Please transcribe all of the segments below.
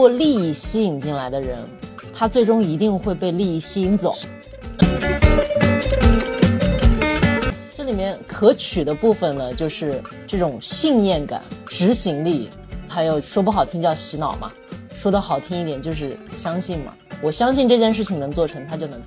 过利益吸引进来的人，他最终一定会被利益吸引走。这里面可取的部分呢，就是这种信念感、执行力，还有说不好听叫洗脑嘛，说的好听一点就是相信嘛。我相信这件事情能做成，他就能。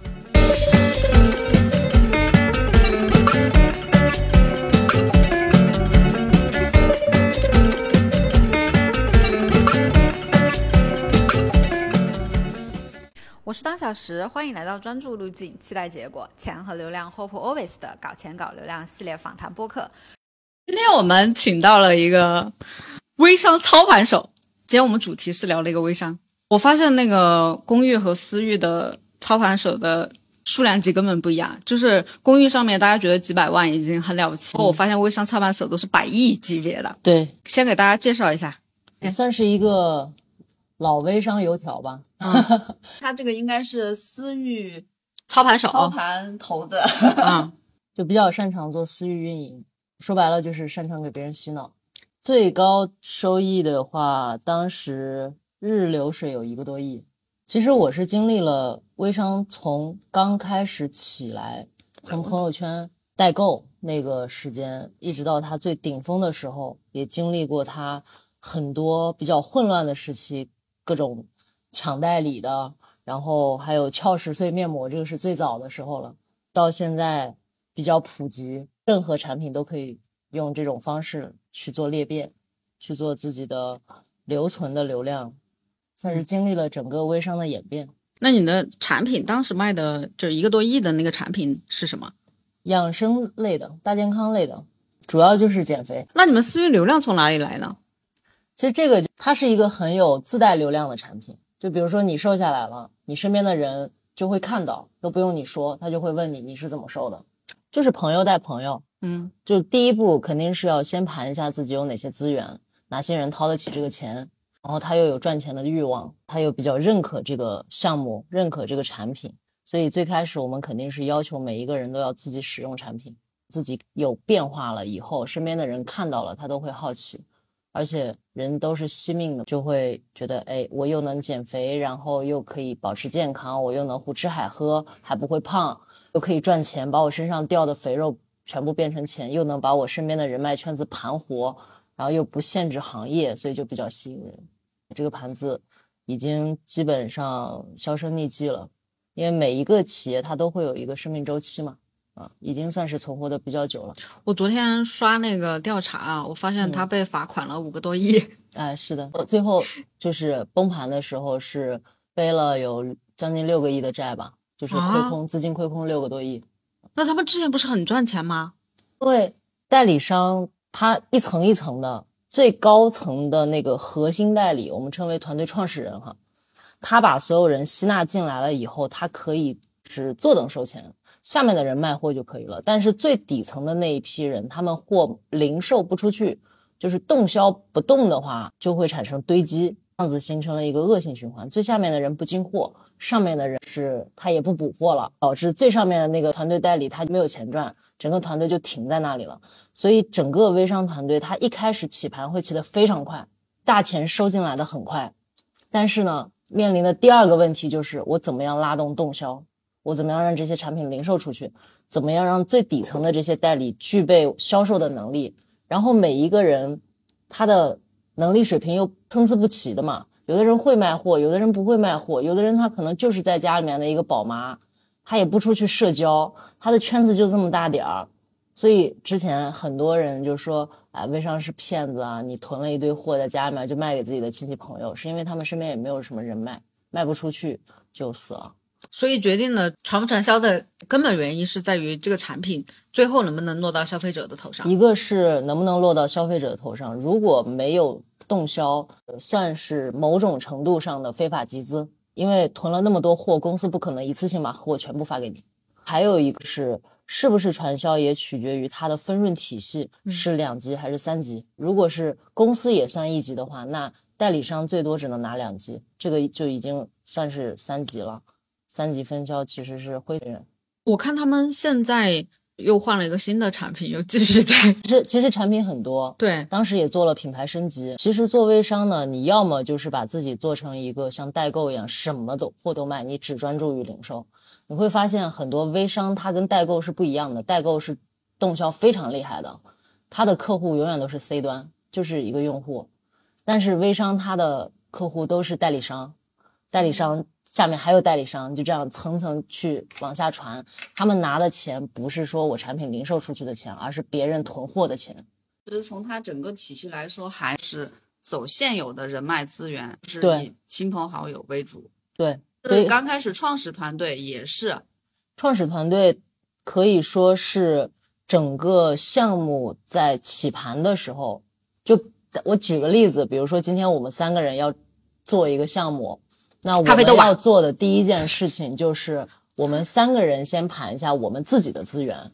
我是当小时，欢迎来到专注路径，期待结果，钱和流量 Hope Always 的搞钱搞流量系列访谈播客。今天我们请到了一个微商操盘手，今天我们主题是聊了一个微商。我发现那个公寓和私域的操盘手的数量级根本不一样，就是公寓上面大家觉得几百万已经很了不起，我发现微商操盘手都是百亿级别的。对，先给大家介绍一下，也算是一个。老微商油条吧，他这个应该是私域操盘手、操盘头子，啊，就比较擅长做私域运营。说白了就是擅长给别人洗脑。最高收益的话，当时日流水有一个多亿。其实我是经历了微商从刚开始起来，从朋友圈代购那个时间，一直到它最顶峰的时候，也经历过它很多比较混乱的时期。各种抢代理的，然后还有俏十岁面膜，这个是最早的时候了。到现在比较普及，任何产品都可以用这种方式去做裂变，去做自己的留存的流量，算是经历了整个微商的演变。那你的产品当时卖的就一个多亿的那个产品是什么？养生类的，大健康类的，主要就是减肥。那你们私域流量从哪里来呢？其实这个它是一个很有自带流量的产品，就比如说你瘦下来了，你身边的人就会看到，都不用你说，他就会问你你是怎么瘦的，就是朋友带朋友，嗯，就第一步肯定是要先盘一下自己有哪些资源，哪些人掏得起这个钱，然后他又有赚钱的欲望，他又比较认可这个项目，认可这个产品，所以最开始我们肯定是要求每一个人都要自己使用产品，自己有变化了以后，身边的人看到了他都会好奇。而且人都是惜命的，就会觉得，哎，我又能减肥，然后又可以保持健康，我又能胡吃海喝，还不会胖，又可以赚钱，把我身上掉的肥肉全部变成钱，又能把我身边的人脉圈子盘活，然后又不限制行业，所以就比较吸引人。这个盘子已经基本上销声匿迹了，因为每一个企业它都会有一个生命周期嘛。啊，已经算是存活的比较久了。我昨天刷那个调查啊，我发现他被罚款了五个多亿。哎，是的，最后就是崩盘的时候是背了有将近六个亿的债吧，就是亏空，资金亏空六个多亿。那他们之前不是很赚钱吗？对，代理商他一层一层的，最高层的那个核心代理，我们称为团队创始人哈，他把所有人吸纳进来了以后，他可以是坐等收钱。下面的人卖货就可以了，但是最底层的那一批人，他们货零售不出去，就是动销不动的话，就会产生堆积，这样子形成了一个恶性循环。最下面的人不进货，上面的人是他也不补货了，导致最上面的那个团队代理他没有钱赚，整个团队就停在那里了。所以整个微商团队他一开始起盘会起得非常快，大钱收进来的很快，但是呢，面临的第二个问题就是我怎么样拉动动销。我怎么样让这些产品零售出去？怎么样让最底层的这些代理具备销售的能力？然后每一个人他的能力水平又参差不齐的嘛。有的人会卖货，有的人不会卖货，有的人他可能就是在家里面的一个宝妈，他也不出去社交，他的圈子就这么大点儿。所以之前很多人就说：“哎，微商是骗子啊！你囤了一堆货在家里面就卖给自己的亲戚朋友，是因为他们身边也没有什么人脉，卖不出去就死了。”所以决定了传不传销的根本原因是在于这个产品最后能不能落到消费者的头上。一个是能不能落到消费者的头上，如果没有动销，算是某种程度上的非法集资，因为囤了那么多货，公司不可能一次性把货全部发给你。还有一个是是不是传销，也取决于它的分润体系是两级还是三级。如果是公司也算一级的话，那代理商最多只能拿两级，这个就已经算是三级了。三级分销其实是灰人，我看他们现在又换了一个新的产品，又继续在其实其实产品很多，对当时也做了品牌升级。其实做微商呢，你要么就是把自己做成一个像代购一样，什么都货都卖，你只专注于零售。你会发现很多微商它跟代购是不一样的，代购是动销非常厉害的，他的客户永远都是 C 端，就是一个用户。但是微商它的客户都是代理商，代理商下面还有代理商，就这样层层去往下传。他们拿的钱不是说我产品零售出去的钱，而是别人囤货的钱。其实从它整个体系来说，还是走现有的人脉资源，是以亲朋好友为主。对，所对，以刚开始创始团队也是，创始团队可以说是整个项目在起盘的时候，就我举个例子，比如说今天我们三个人要做一个项目，那我们要做的第一件事情就是我们三个人先盘一下我们自己的资源，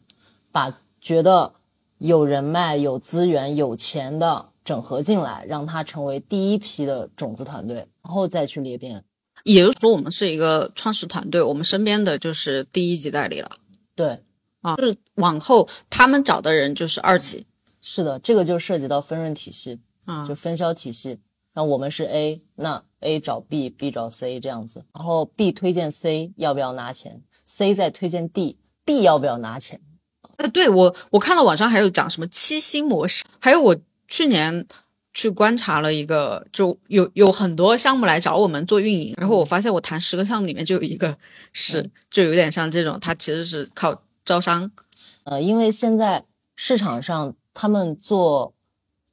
把觉得有人脉、有资源、有钱的整合进来，让它成为第一批的种子团队，然后再去裂变。也就是说，我们是一个创始团队，我们身边的就是第一级代理了对，啊，就是往后他们找的人就是二级是的，这个就涉及到分润体系。啊就分销体系。那我们是 A，那 A 找 B，B 找 C 这样子，然后 B 推荐 C 要不要拿钱，C 再推荐 D，D 要不要拿钱？呃，对我我看到网上还有讲什么七星模式，还有我去年去观察了一个，就有有很多项目来找我们做运营，然后我发现我谈十个项目里面就有一个是，就有点像这种，它其实是靠招商，呃，因为现在市场上他们做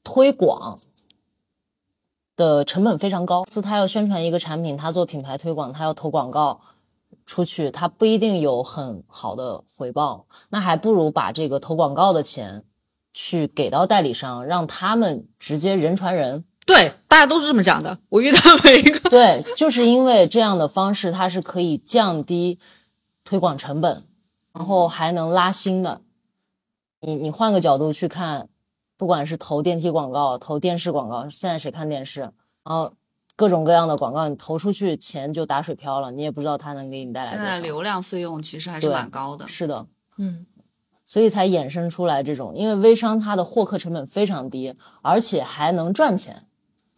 推广的成本非常高，是他要宣传一个产品，他做品牌推广，他要投广告出去，他不一定有很好的回报，那还不如把这个投广告的钱去给到代理商，让他们直接人传人。对，大家都是这么讲的。我遇到了一个，对，就是因为这样的方式，它是可以降低推广成本，然后还能拉新的。你你换个角度去看，不管是投电梯广告、投电视广告，现在谁看电视？然后各种各样的广告，你投出去钱就打水漂了，你也不知道它能给你带来现。在流量费用其实还是蛮高的。是的，嗯，所以才衍生出来这种，因为微商它的获客成本非常低，而且还能赚钱，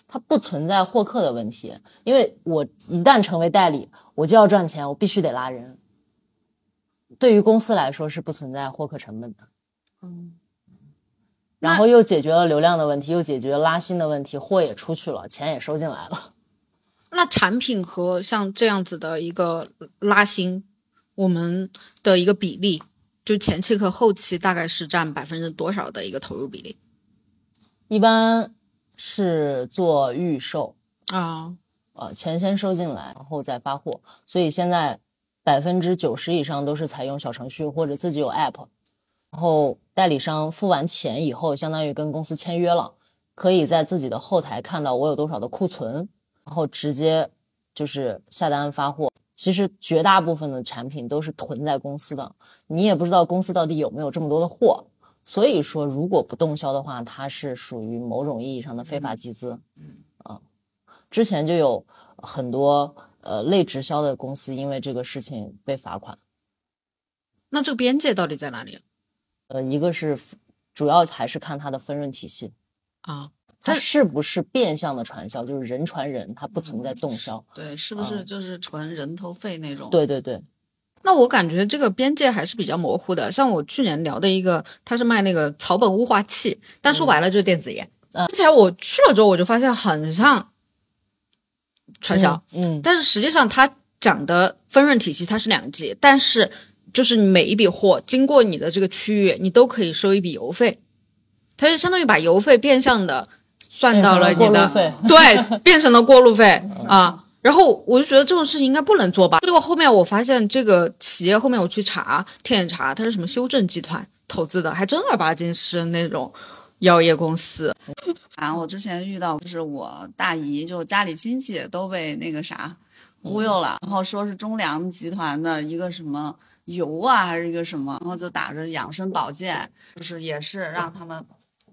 它不存在获客的问题。因为我一旦成为代理，我就要赚钱，我必须得拉人。对于公司来说是不存在获客成本的，嗯，然后又解决了流量的问题，又解决了拉新的问题，货也出去了，钱也收进来了。那产品和像这样子的一个拉新，我们的一个比例，就前期和后期大概是占百分之多少的一个投入比例一般是做预售，啊？呃，钱先收进来，然后再发货。所以现在百分之九十以上都是采用小程序或者自己有 app，然后代理商付完钱以后，相当于跟公司签约了，可以在自己的后台看到我有多少的库存，然后直接就是下单发货。其实绝大部分的产品都是囤在公司的，你也不知道公司到底有没有这么多的货。所以说，如果不动销的话，它是属于某种意义上的非法集资。啊，之前就有很多呃类直销的公司因为这个事情被罚款。那这个边界到底在哪里呃，一个是主要还是看它的分润体系，啊？它是不是变相的传销，就是人传人，它不存在动销。对，是不是就是纯人头费那种？，对对对，那我感觉这个边界还是比较模糊的。像我去年聊的一个，他是卖那个草本雾化器，但说白了就是电子烟。嗯之前我去了之后，我就发现很像传销，嗯，但是实际上他讲的分润体系它是两级，但是就是你每一笔货经过你的这个区域，你都可以收一笔邮费，它就相当于把邮费变相的算到了你的 对，变成了过路费啊。然后我就觉得这种事情应该不能做吧。结果后面我发现这个企业后面我去查，天眼查，它是什么修正集团投资的，还正儿八经是那种药业公司。啊，我之前遇到就是我大姨，就家里亲戚都被那个啥忽悠了，然后说是中粮集团的一个什么油啊，还是一个什么，然后就打着养生保健，就是也是让他们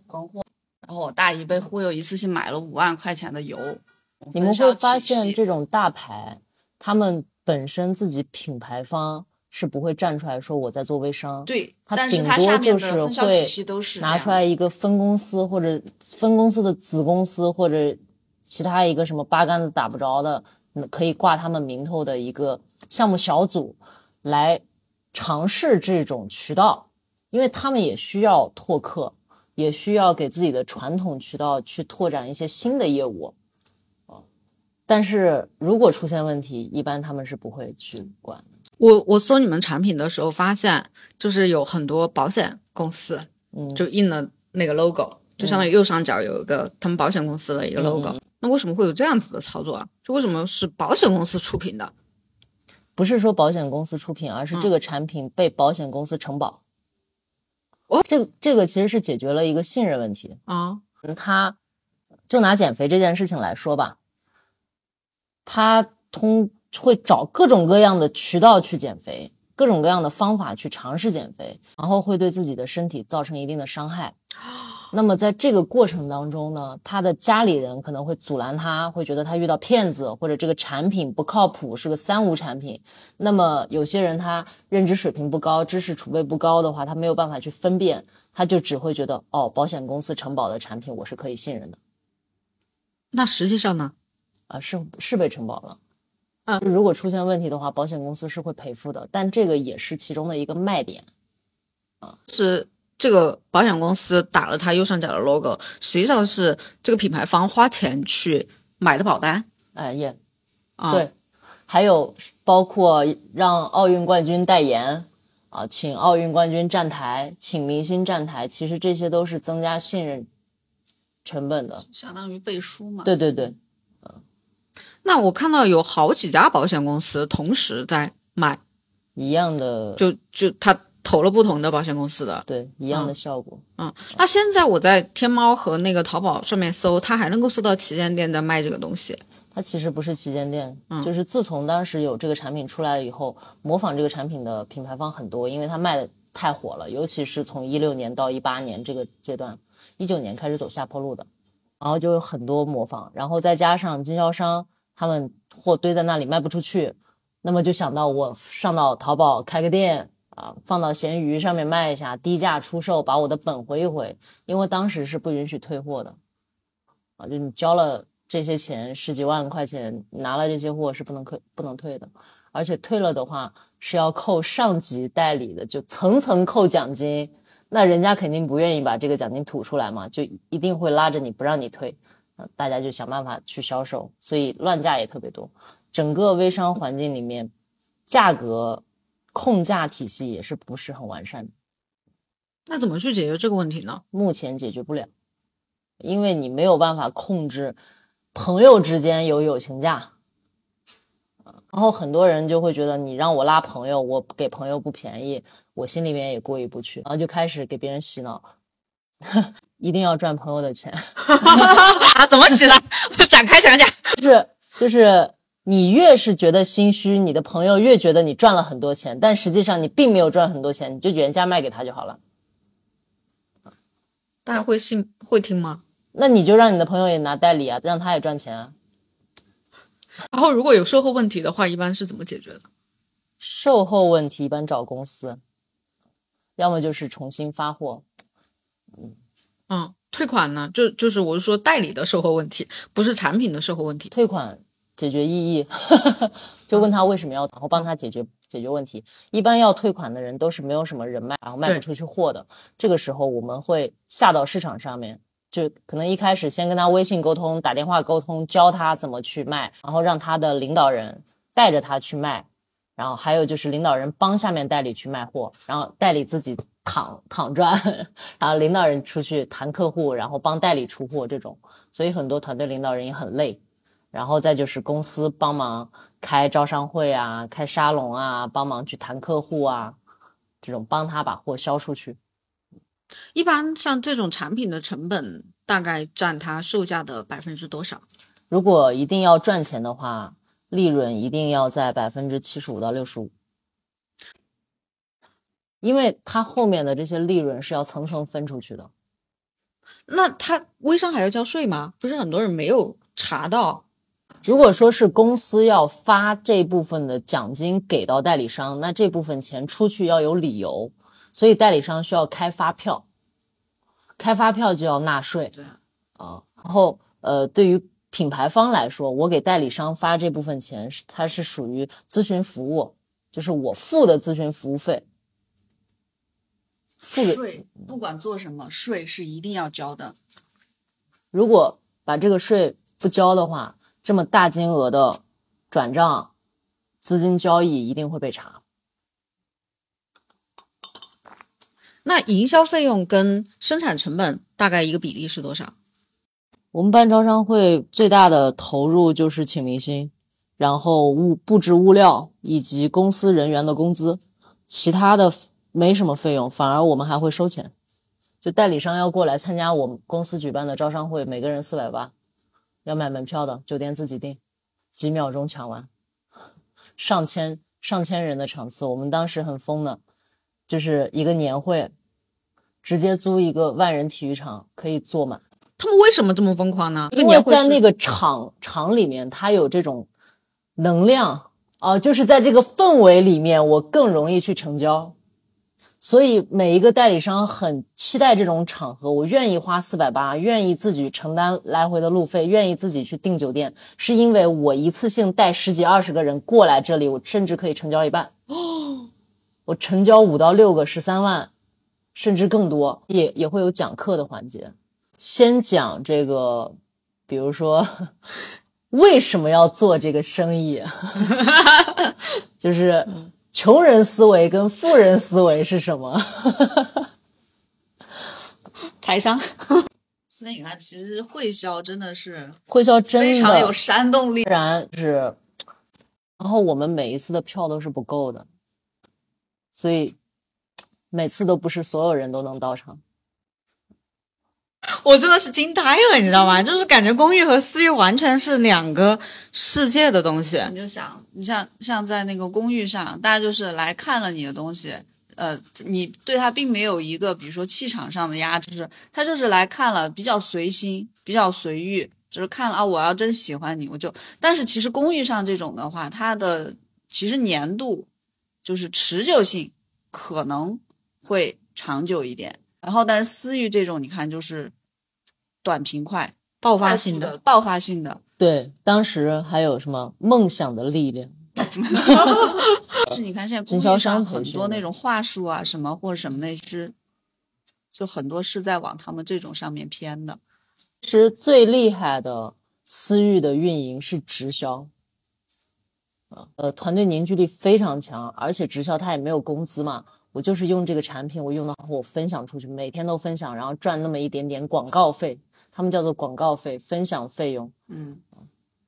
囤货，然后我大姨被忽悠，一次性买了五万块钱的油。你们会发现这种大牌，他们本身自己品牌方是不会站出来说我在做微商，对，它但是顶多它下面就是会体系都是拿出来一个分公司或者分公司的子公司或者其他一个什么八竿子打不着的，嗯可以挂他们名头的一个项目小组来尝试这种渠道，因为他们也需要拓客，也需要给自己的传统渠道去拓展一些新的业务。啊，但是如果出现问题，一般他们是不会去管的。我我搜你们产品的时候发现，就是有很多保险公司嗯，就印了那个 logo，就相当于右上角有一个他们保险公司的一个 logo。那为什么会有这样子的操作啊？就为什么是保险公司出品的？不是说保险公司出品，而是这个产品被保险公司承保。哦，这个这个其实是解决了一个信任问题。啊，嗯，他就拿减肥这件事情来说吧，他通会找各种各样的渠道去减肥，各种各样的方法去尝试减肥，然后会对自己的身体造成一定的伤害。那么在这个过程当中呢，他的家里人可能会阻拦他，会觉得他遇到骗子，或者这个产品不靠谱，是个三无产品。那么有些人他认知水平不高，知识储备不高的话，他没有办法去分辨，他就只会觉得哦，保险公司承保的产品我是可以信任的。那实际上呢？啊，是是被承保了。嗯，如果出现问题的话，保险公司是会赔付的，但这个也是其中的一个卖点。啊是这个保险公司打了它右上角的 logo，实际上是这个品牌方花钱去买的保单哎，也啊。对，还有包括让奥运冠军代言啊，请奥运冠军站台，请明星站台，其实这些都是增加信任成本的。相当于背书嘛。对对对，嗯那我看到有好几家保险公司同时在卖，一样的，就就他投了不同的保险公司的。对一样的效果。嗯，那现在我在天猫和那个淘宝上面搜，它还能够搜到旗舰店在卖这个东西。它其实不是旗舰店，嗯就是自从当时有这个产品出来以后，模仿这个产品的品牌方很多，因为它卖的太火了，尤其是从一六年到一八年这个阶段，一九年开始走下坡路的，然后就有很多模仿，然后再加上经销商他们货堆在那里卖不出去，那么就想到我上到淘宝开个店啊，放到闲鱼上面卖一下，低价出售，把我的本回一回，因为当时是不允许退货的，啊，就你交了这些钱十几万块钱，拿了这些货是不能退不能退的，而且退了的话是要扣上级代理的，就层层扣奖金，那人家肯定不愿意把这个奖金吐出来嘛，就一定会拉着你不让你退，啊大家就想办法去销售，所以乱价也特别多，整个微商环境里面，价格控价体系也是不是很完善的。那怎么去解决这个问题呢？目前解决不了，因为你没有办法控制朋友之间有友情价，然后很多人就会觉得你让我拉朋友，我给朋友不便宜，我心里面也过意不去，然后就开始给别人洗脑，一定要赚朋友的钱，啊，怎么洗的？展开讲讲。就是就是你越是觉得心虚，你的朋友越觉得你赚了很多钱，但实际上你并没有赚很多钱，你就原价卖给他就好了。大家会信会听吗？那你就让你的朋友也拿代理啊，让他也赚钱啊。然后如果有售后问题的话，一般是怎么解决的？售后问题一般找公司，要么就是重新发货。嗯，退款呢？就就是我是说代理的售后问题，不是产品的售后问题。退款解决异议，就问他为什么要，然后帮他解决解决问题。一般要退款的人都是没有什么人脉，然后卖不出去货的。这个时候我们会下到市场上面，就可能一开始先跟他微信沟通、打电话沟通，教他怎么去卖，然后让他的领导人带着他去卖。然后还有就是领导人帮下面代理去卖货，然后代理自己躺躺赚，然后领导人出去谈客户，然后帮代理出货这种，所以很多团队领导人也很累。然后再就是公司帮忙开招商会啊，开沙龙啊，帮忙去谈客户啊，这种帮他把货销出去。一般像这种产品的成本大概占它售价的百分之多少？如果一定要赚钱的话，利润一定要在百分之七十五到六十五，因为它后面的这些利润是要层层分出去的。那它微商还要交税吗？不是很多人没有查到如果说是公司要发这部分的奖金给到代理商，那这部分钱出去要有理由，所以代理商需要开发票，开发票就要纳税。对啊，然后呃，对于品牌方来说，我给代理商发这部分钱，是它是属于咨询服务，就是我付的咨询服务费。付给税不管做什么，税是一定要交的。如果把这个税不交的话，这么大金额的转账、资金交易一定会被查。那营销费用跟生产成本大概一个比例是多少？我们办招商会最大的投入就是请明星，然后物布置物料以及公司人员的工资，其他的没什么费用，反而我们还会收钱。就代理商要过来参加我们公司举办的招商会，每个人四百八，要买门票的，酒店自己订，几秒钟抢完，上千上千人的场次，我们当时很疯的，就是一个年会，直接租一个万人体育场可以坐满。他们为什么这么疯狂呢？因为在那个场场里面，它有这种能量啊、就是在这个氛围里面，我更容易去成交。所以每一个代理商很期待这种场合，我愿意花四百八，愿意自己承担来回的路费，愿意自己去订酒店，是因为我一次性带十几二十个人过来这里，我甚至可以成交一半。我成交五到六个十三万，甚至更多，也也会有讲课的环节。先讲这个，比如说 为什么要做这个生意，就是穷人思维跟富人思维是什么？财商，所以你看，其实会销真的是会销真的非常有煽动力。然是，然后我们每一次的票都是不够的，所以每次都不是所有人都能到场。我真的是惊呆了，你知道吗？就是感觉公寓和私域完全是两个世界的东西。你就想，你像像在那个公寓上，大家就是来看了你的东西，呃，你对他并没有一个比如说气场上的压制，他就是来看了，比较随心，比较随遇，就是看了啊，我要真喜欢你，我就。但是其实公寓上这种的话，它的其实粘度就是持久性可能会长久一点，然后但是私域这种，你看就是短平快、爆发性的，爆发性的。对，当时还有什么梦想的力量？是你看现在经销商很多那种话术啊，什么或者什么那些就很多是在往他们这种上面偏的。其实最厉害的私域的运营是直销，啊呃，团队凝聚力非常强，而且直销它也没有工资嘛，我就是用这个产品，我用到后我分享出去，每天都分享，然后赚那么一点点广告费，他们叫做广告费、分享费用。嗯，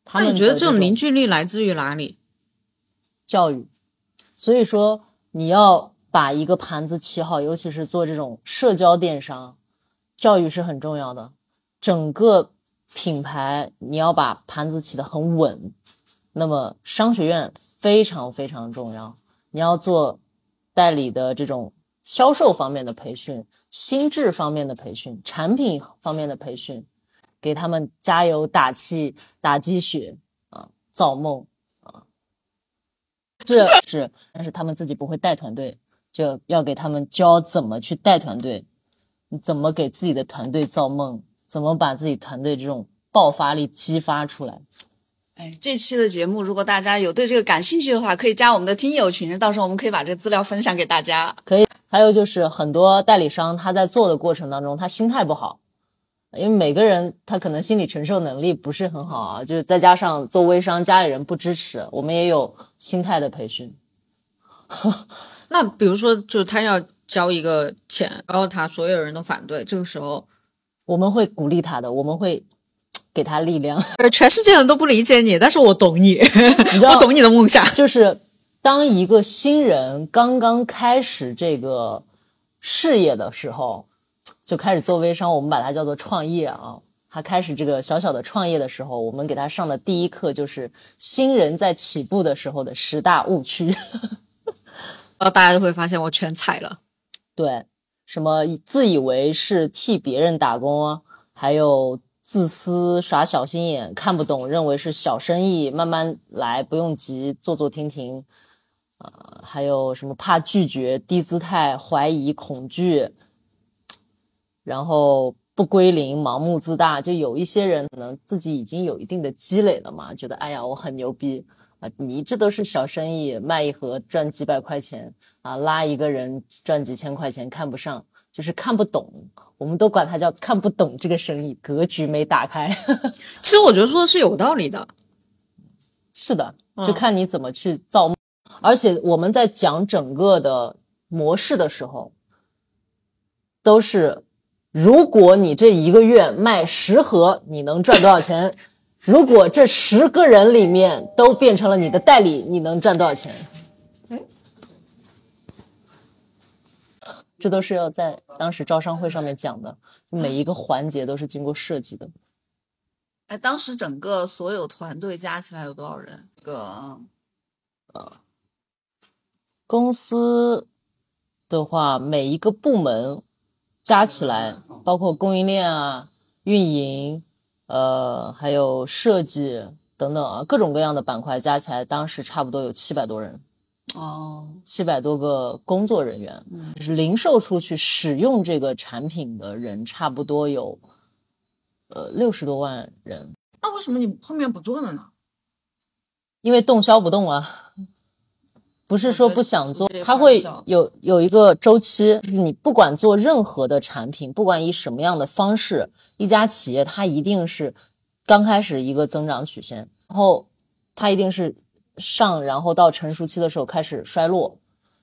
他们那你觉得这种凝聚力来自于哪里？教育，所以说你要把一个盘子起好，尤其是做这种社交电商，教育是很重要的。整个品牌你要把盘子起得很稳，那么商学院非常非常重要。你要做代理的这种销售方面的培训、心智方面的培训、产品方面的培训，给他们加油打气、打鸡血啊，造梦啊。是是，但是他们自己不会带团队，就要给他们教怎么去带团队，你怎么给自己的团队造梦，怎么把自己团队这种爆发力激发出来。哎，这期的节目，如果大家有对这个感兴趣的话，可以加我们的听友群，到时候我们可以把这个资料分享给大家。还有就是很多代理商他在做的过程当中，他心态不好，因为每个人他可能心理承受能力不是很好啊，就是再加上做微商，家里人不支持，我们也有心态的培训。那比如说，就是他要交一个钱，然后他所有人都反对，这个时候，我们会鼓励他的，我们会给他力量。呃，全世界人都不理解你，但是我懂你，我懂你的梦想。就是当一个新人刚刚开始这个事业的时候，就开始做微商，我们把它叫做创业啊。他开始这个小小的创业的时候，我们给他上的第一课就是新人在起步的时候的十大误区。然后大家就会发现我全踩了。对，什么自以为是替别人打工啊，还有自私、耍小心眼、看不懂，认为是小生意，慢慢来，不用急，坐坐停停。呃，还有什么怕拒绝、低姿态、怀疑、恐惧，然后不归零、盲目自大，就有一些人可能自己已经有一定的积累了嘛，觉得哎呀我很牛逼啊，你这都是小生意，卖一盒赚几百块钱啊，拉一个人赚几千块钱，看不上，就是看不懂，我们都管它叫看不懂这个生意，格局没打开。其实我觉得说的是有道理的。是的，嗯就看你怎么去造梦。而且我们在讲整个的模式的时候，都是如果你这一个月卖十盒，你能赚多少钱？如果这十个人里面都变成了你的代理，你能赚多少钱？这都是要在当时招商会上面讲的，每一个环节都是经过设计的。哎，当时整个所有团队加起来有多少人？这个公司的话，每一个部门加起来，包括供应链啊、运营，呃，还有设计等等啊，各种各样的板块加起来，当时差不多有七百多人，哦，七百多个工作人员，就是零售出去使用这个产品的人，差不多有呃六十多万人，那为什么你后面不做了呢？因为动销不动啊，不是说不想做它会有有一个周期，就是你不管做任何的产品，不管以什么样的方式，一家企业它一定是刚开始一个增长曲线，然后它一定是上，然后到成熟期的时候开始衰落，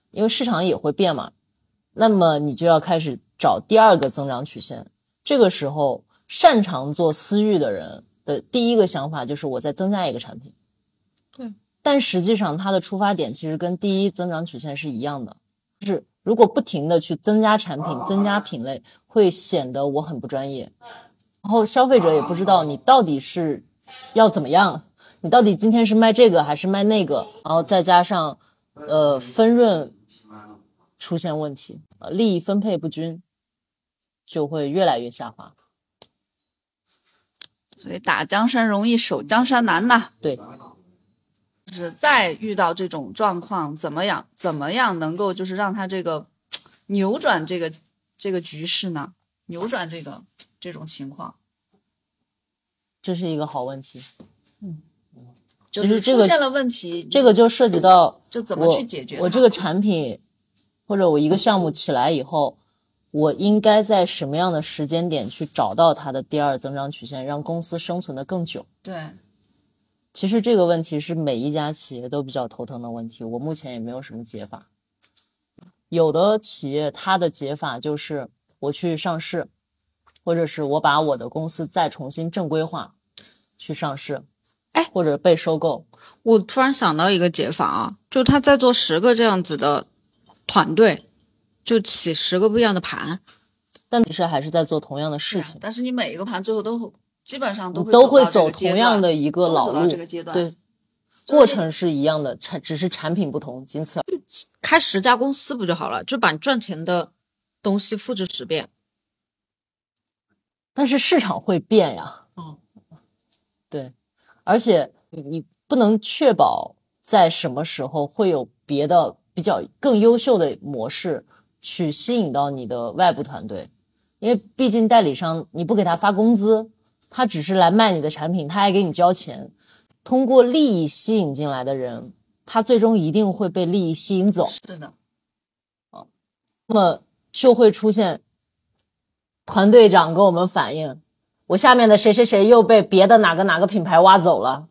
因为市场也会变嘛，那么你就要开始找第二个增长曲线。这个时候，擅长做私域的人的第一个想法就是我再增加一个产品。但实际上它的出发点其实跟第一增长曲线是一样的，就是如果不停的去增加产品、增加品类，会显得我很不专业，然后消费者也不知道你到底是要怎么样，你到底今天是卖这个还是卖那个，然后再加上呃分润出现问题，呃利益分配不均，就会越来越下滑。所以打江山容易守江山难呐。对，就是再遇到这种状况，怎么样怎么样能够就是让他这个扭转这个这个局势呢？扭转这个这种情况，这是一个好问题。嗯就是出现了问题，这个就涉及到就怎么去解决它我这个产品或者我一个项目起来以后，我应该在什么样的时间点去找到它的第二增长曲线，让公司生存的更久？对其实这个问题是每一家企业都比较头疼的问题，我目前也没有什么解法。有的企业它的解法就是我去上市，或者是我把我的公司再重新正规化，去上市，哎或者被收购。我突然想到一个解法啊，就他在做十个这样子的团队，就起十个不一样的盘，但其实还是在做同样的事情。但是你每一个盘最后都基本上都会都会走同样的一个老路，这个阶段对，就是过程是一样的，产只是产品不同，仅此而已。开十家公司不就好了？就把你赚钱的东西复制十遍。但是市场会变呀，嗯，对，而且你你不能确保在什么时候会有别的比较更优秀的模式去吸引到你的外部团队，因为毕竟代理商你不给他发工资，他只是来卖你的产品，他还给你交钱，通过利益吸引进来的人，他最终一定会被利益吸引走。是的，那么就会出现团队长跟我们反映，我下面的谁谁谁又被别的哪个哪个品牌挖走了，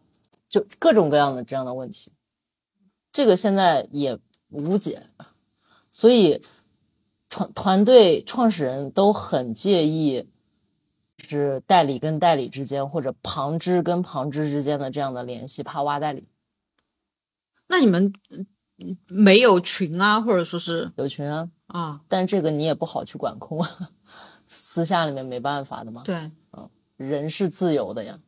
就各种各样的这样的问题，这个现在也无解，所以团团队创始人都很介意，是代理跟代理之间或者旁支跟旁支之间的这样的联系，怕挖代理。那你们嗯没有群啊，或者说是有群啊，啊？但这个你也不好去管控啊，私下里面没办法的嘛。对，嗯人是自由的呀，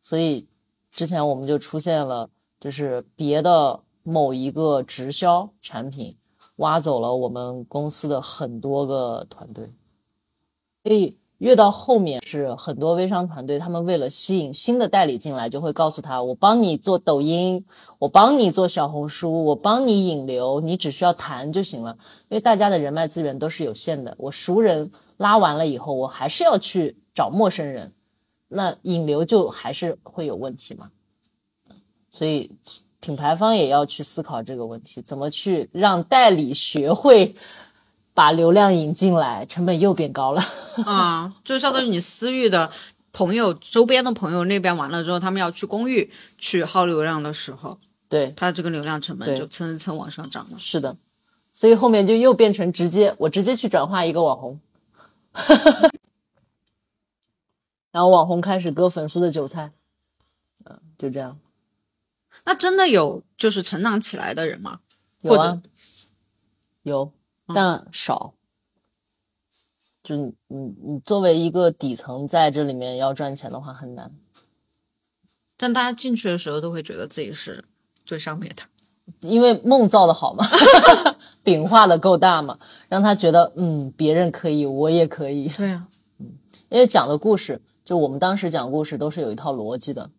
所以之前我们就出现了，就是别的某一个直销产品挖走了我们公司的很多个团队，所以越到后面是很多微商团队，他们为了吸引新的代理进来，就会告诉他：我帮你做抖音，我帮你做小红书，我帮你引流，你只需要谈就行了。因为大家的人脉资源都是有限的，我熟人拉完了以后，我还是要去找陌生人，那引流就还是会有问题嘛。所以品牌方也要去思考这个问题，怎么去让代理学会把流量引进来，成本又变高了。啊，就相当于你私域的朋友、周边的朋友那边完了之后，他们要去公域去耗流量的时候，对，它这个流量成本就蹭蹭蹭往上涨了。是的，所以后面就又变成直接我直接去转化一个网红，然后网红开始割粉丝的韭菜，嗯，就这样。那真的有就是成长起来的人吗？有啊，有，但少。就你你你作为一个底层在这里面要赚钱的话很难，但大家进去的时候都会觉得自己是最上面的。因为梦造的好嘛，饼画的够大嘛，让他觉得嗯别人可以，我也可以。对啊，因为讲的故事，就我们当时讲故事都是有一套逻辑的。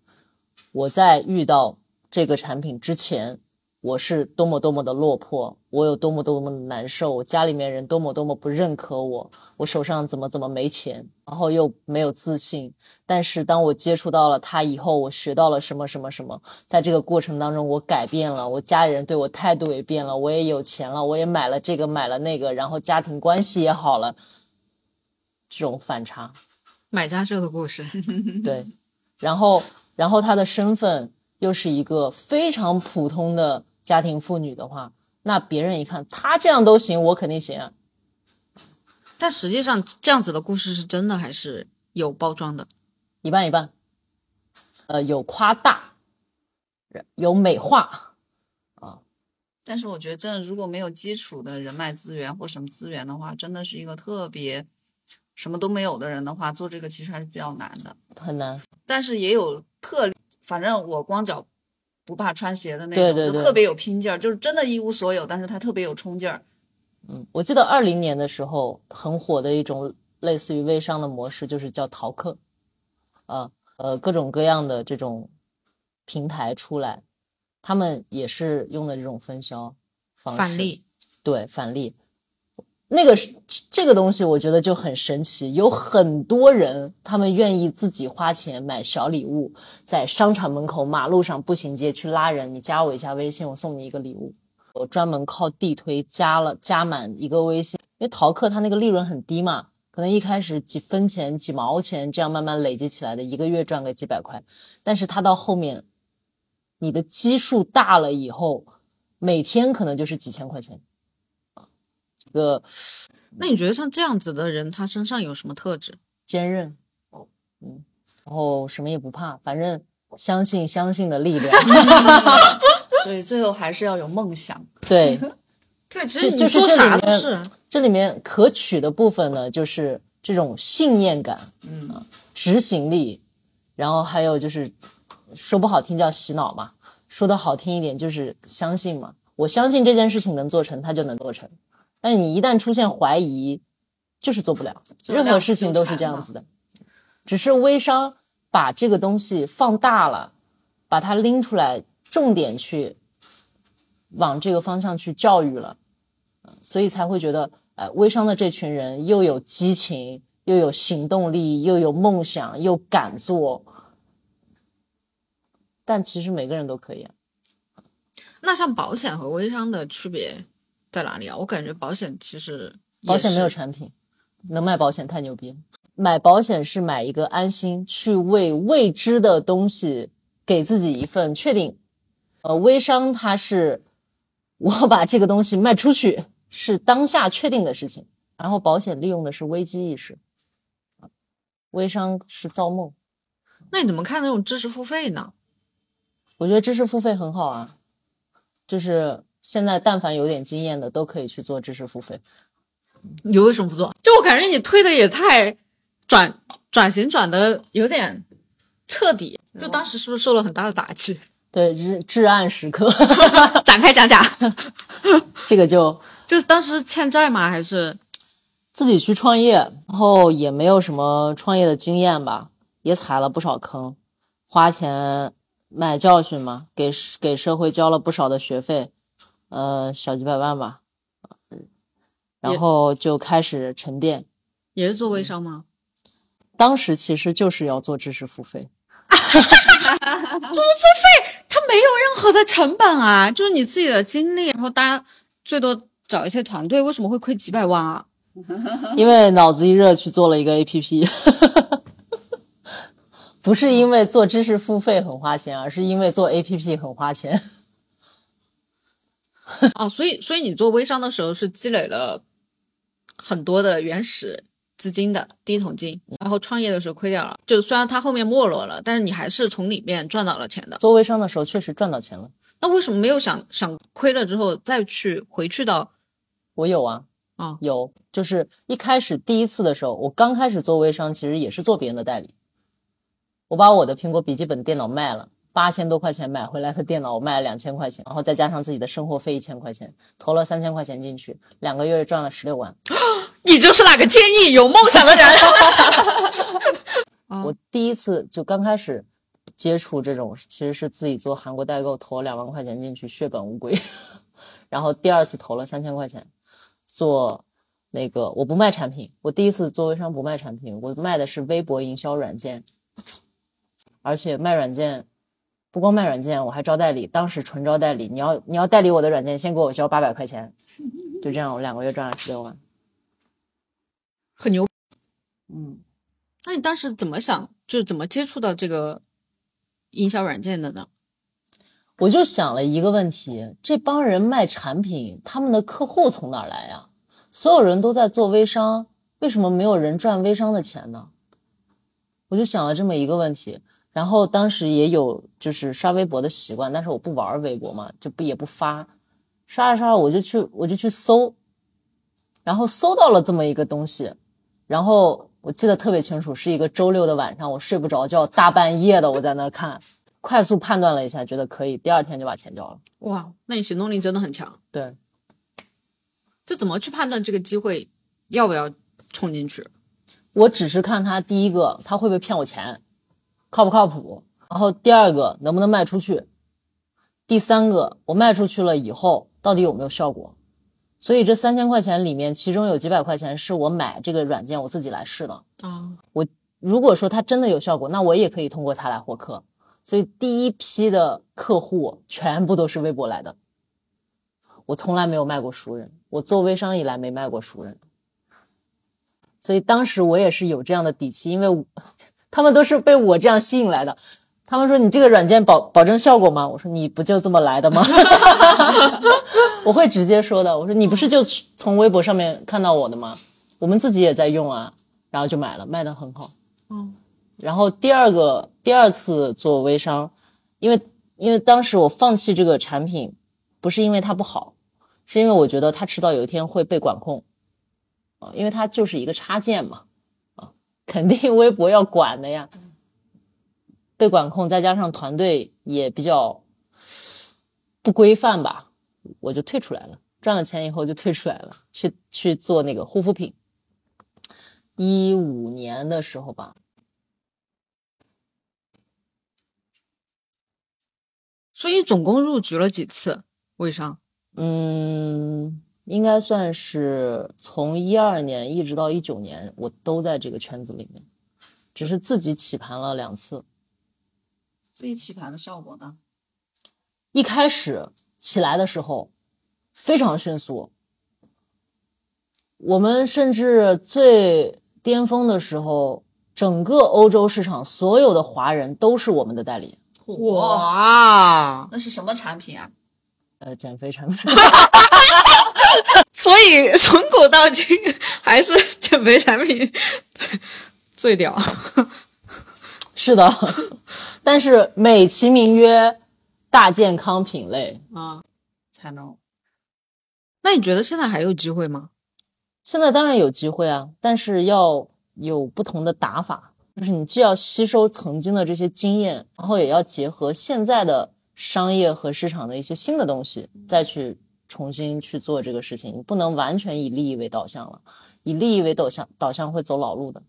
我在遇到这个产品之前，我是多么多么的落魄，我有多么多么的难受，我家里面人多么多么不认可我，我手上怎么怎么没钱，然后又没有自信。但是当我接触到了他以后，我学到了什么什么什么，在这个过程当中我改变了，我家里人对我态度也变了，我也有钱了，我也买了这个买了那个，然后家庭关系也好了，这种反差。买家秀的故事。对，然后然后他的身份又是一个非常普通的家庭妇女的话，那别人一看她这样都行，我肯定行啊。但实际上，这样子的故事是真的还是有包装的？一半一半，呃，有夸大，有美化啊，但是我觉得，真的如果没有基础的人脉资源或什么资源的话，真的是一个特别什么都没有的人的话，做这个其实还是比较难的。很难。但是也有特例，反正我光脚不怕穿鞋的那种，对对对就特别有拼劲儿，就是真的一无所有，但是他特别有冲劲儿。嗯我记得二零年的时候很火的一种类似于微商的模式，就是叫淘客，啊呃各种各样的这种平台出来，他们也是用的这种分销方式。返利，对返利，那个这个东西，我觉得就很神奇。有很多人，他们愿意自己花钱买小礼物，在商场门口、马路上、步行街去拉人，你加我一下微信，我送你一个礼物。我专门靠地推加了加满一个微信，因为淘客它那个利润很低嘛，可能一开始几分钱、几毛钱这样慢慢累积起来的，一个月赚个几百块，但是他到后面，你的基数大了以后，每天可能就是几千块钱。这个那你觉得像这样子的人，他身上有什么特质？坚韧，嗯，然后什么也不怕，反正相信相信的力量。所以最后还是要有梦想。对，对，其实你做啥都是这里面可取的部分呢，就是这种信念感，嗯，执行力，然后还有就是说不好听叫洗脑嘛，说的好听一点就是相信嘛。我相信这件事情能做成，它就能做成。但是你一旦出现怀疑，就是做不了。任何事情都是这样子的，只是微商把这个东西放大了，把它拎出来，重点去往这个方向去教育了，所以才会觉得，呃，微商的这群人又有激情，又有行动力，又有梦想，又敢做。但其实每个人都可以啊。那像保险和微商的区别在哪里啊？我感觉保险其实保险没有产品，能卖保险太牛逼了。买保险是买一个安心，去为未知的东西给自己一份确定。呃，微商它是我把这个东西卖出去，是当下确定的事情。然后保险利用的是危机意识，微商是造梦。那你怎么看那种知识付费呢？我觉得知识付费很好啊，就是现在但凡有点经验的都可以去做知识付费。你为什么不做？就我感觉你推的也太转转型转的有点彻底，就当时是不是受了很大的打击？对，至至暗时刻，展开讲讲 这个就就是当时欠债吗？还是自己去创业，然后也没有什么创业的经验吧，也踩了不少坑，花钱买教训嘛，给给社会交了不少的学费，呃，小几百万吧，然后就开始沉淀。也是做微商吗？当时其实就是要做知识付费，知识付费它没有任何的成本啊，就是你自己的精力，然后大家最多找一些团队，为什么会亏几百万啊？因为脑子一热去做了一个 APP，不是因为做知识付费很花钱，而是因为做 APP 很花钱。哦，所以所以你做微商的时候是积累了很多的原始资金的第一桶金，然后创业的时候亏掉了，就虽然它后面没落了，但是你还是从里面赚到了钱的。做微商的时候确实赚到钱了，那为什么没有想想亏了之后再去回去到我有啊，啊有，就是一开始第一次的时候，我刚开始做微商，其实也是做别人的代理。我把我的苹果笔记本电脑卖了，八千多块钱买回来的电脑，我卖了两千块钱，然后再加上自己的生活费一千块钱，投了三千块钱进去，两个月赚了十六万。你就是那个坚毅有梦想的人。啊 我第一次就刚开始接触这种，其实是自己做韩国代购，投了两万块钱进去，血本无归。然后第二次投了三千块钱，做那个我不卖产品，我第一次做微商不卖产品，我卖的是微博营销软件。我操而且卖软件，不光卖软件，我还招代理，当时纯招代理。你要你要代理我的软件，先给我交八百块钱，就这样，我两个月赚了十六万。很牛。嗯，那你当时怎么想，就是怎么接触到这个营销软件的呢？我就想了一个问题：这帮人卖产品，他们的客户从哪儿来呀？所有人都在做微商，为什么没有人赚微商的钱呢？我就想了这么一个问题。然后当时也有就是刷微博的习惯，但是我不玩微博嘛，就不也不发。刷着刷着我就去我就去搜，然后搜到了这么一个东西，然后我记得特别清楚，是一个周六的晚上，我睡不着觉，大半夜的我在那看，快速判断了一下，觉得可以，第二天就把钱交了。哇，那你行动力真的很强。对，就怎么去判断这个机会要不要冲进去？我只是看他第一个，他会不会骗我钱，靠不靠谱？然后第二个能不能卖出去？第三个，我卖出去了以后到底有没有效果？所以这三千块钱里面，其中有几百块钱是我买这个软件我自己来试的。啊，我如果说它真的有效果，那我也可以通过它来获客。所以第一批的客户全部都是微博来的，我从来没有卖过熟人，我做微商以来没卖过熟人。所以当时我也是有这样的底气，因为我他们都是被我这样吸引来的。他们说你这个软件保保证效果吗？我说你不就这么来的吗？我会直接说的。我说你不是就从微博上面看到我的吗？我们自己也在用啊，然后就买了，卖的很好。嗯，然后第二个第二次做微商，因为因为当时我放弃这个产品，不是因为它不好，是因为我觉得它迟早有一天会被管控。啊，因为它就是一个插件嘛，啊，肯定微博要管的呀，被管控，再加上团队也比较不规范吧，我就退出来了。赚了钱以后就退出来了，去去做那个护肤品。一五年的时候吧，所以总共入局了几次微商？嗯，应该算是从一二年一直到一九年，我都在这个圈子里面，只是自己起盘了两次。自己起盘的效果呢？一开始起来的时候非常迅速，我们甚至最巅峰的时候，整个欧洲市场所有的华人都是我们的代理，哇！那是什么产品啊？呃，减肥产品。所以从古到今还是减肥产品最屌。是的，但是美其名曰大健康品类，啊，才能那你觉得现在还有机会吗？现在当然有机会啊，但是要有不同的打法，就是你既要吸收曾经的这些经验，然后也要结合现在的商业和市场的一些新的东西，再去重新去做这个事情。你不能完全以利益为导向了，以利益为导向，导向会走老路的。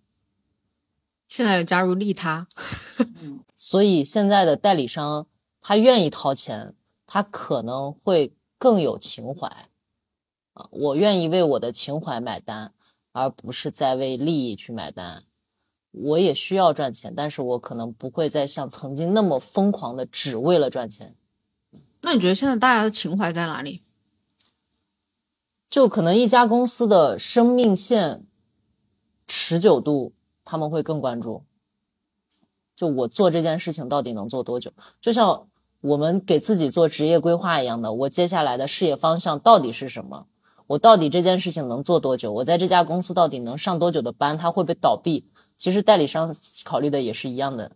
现在要加入利他，所以现在的代理商，他愿意掏钱，他可能会更有情怀啊。我愿意为我的情怀买单，而不是在为利益去买单。我也需要赚钱，但是我可能不会再像曾经那么疯狂的只为了赚钱。那你觉得现在大家的情怀在哪里？就可能一家公司的生命线持久度，他们会更关注。就我做这件事情到底能做多久？就像我们给自己做职业规划一样的，我接下来的事业方向到底是什么？我到底这件事情能做多久？我在这家公司到底能上多久的班？它会不会倒闭？其实代理商考虑的也是一样的。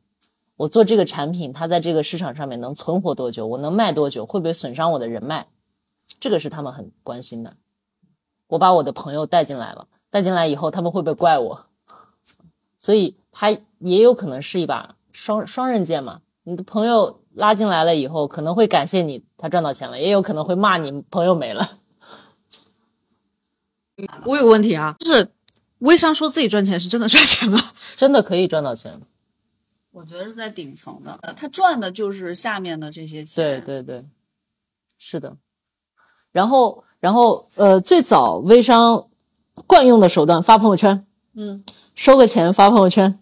我做这个产品，它在这个市场上面能存活多久？我能卖多久？会不会损伤我的人脉？这个是他们很关心的。我把我的朋友带进来了，带进来以后，他们会不会怪我？所以他也有可能是一把双双刃剑嘛。你的朋友拉进来了以后，可能会感谢你，他赚到钱了；也有可能会骂你，朋友没了。我有个问题啊，就是微商说自己赚钱是真的赚钱吗？真的可以赚到钱。我觉得是在顶层的，呃他赚的就是下面的这些对钱。对对对，是的。然后，然后，呃，最早微商惯用的手段发朋友圈，嗯，收个钱发朋友圈，